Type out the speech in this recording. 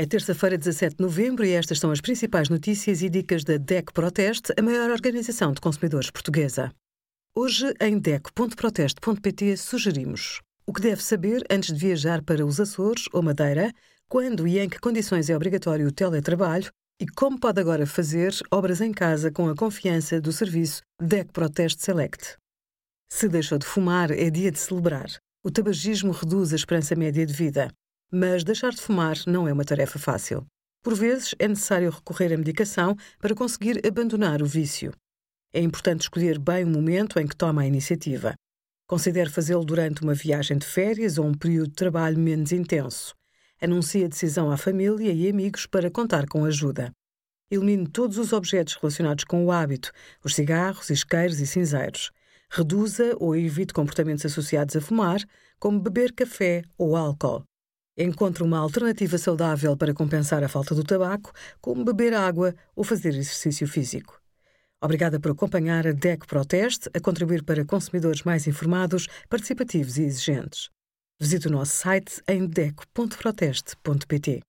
É terça-feira, 17 de novembro, e estas são as principais notícias e dicas da DEC Proteste, a maior organização de consumidores portuguesa. Hoje, em DEC.proteste.pt, sugerimos o que deve saber antes de viajar para os Açores ou Madeira, quando e em que condições é obrigatório o teletrabalho e como pode agora fazer obras em casa com a confiança do serviço DEC Proteste Select. Se deixou de fumar, é dia de celebrar. O tabagismo reduz a esperança média de vida. Mas deixar de fumar não é uma tarefa fácil. Por vezes é necessário recorrer à medicação para conseguir abandonar o vício. É importante escolher bem o momento em que toma a iniciativa. Considere fazê-lo durante uma viagem de férias ou um período de trabalho menos intenso. Anuncie a decisão à família e amigos para contar com ajuda. Elimine todos os objetos relacionados com o hábito, os cigarros, isqueiros e cinzeiros. Reduza ou evite comportamentos associados a fumar, como beber café ou álcool. Encontre uma alternativa saudável para compensar a falta do tabaco, como beber água ou fazer exercício físico. Obrigada por acompanhar a DEC Proteste a contribuir para consumidores mais informados, participativos e exigentes. Visite o nosso site em deco.proteste.pt.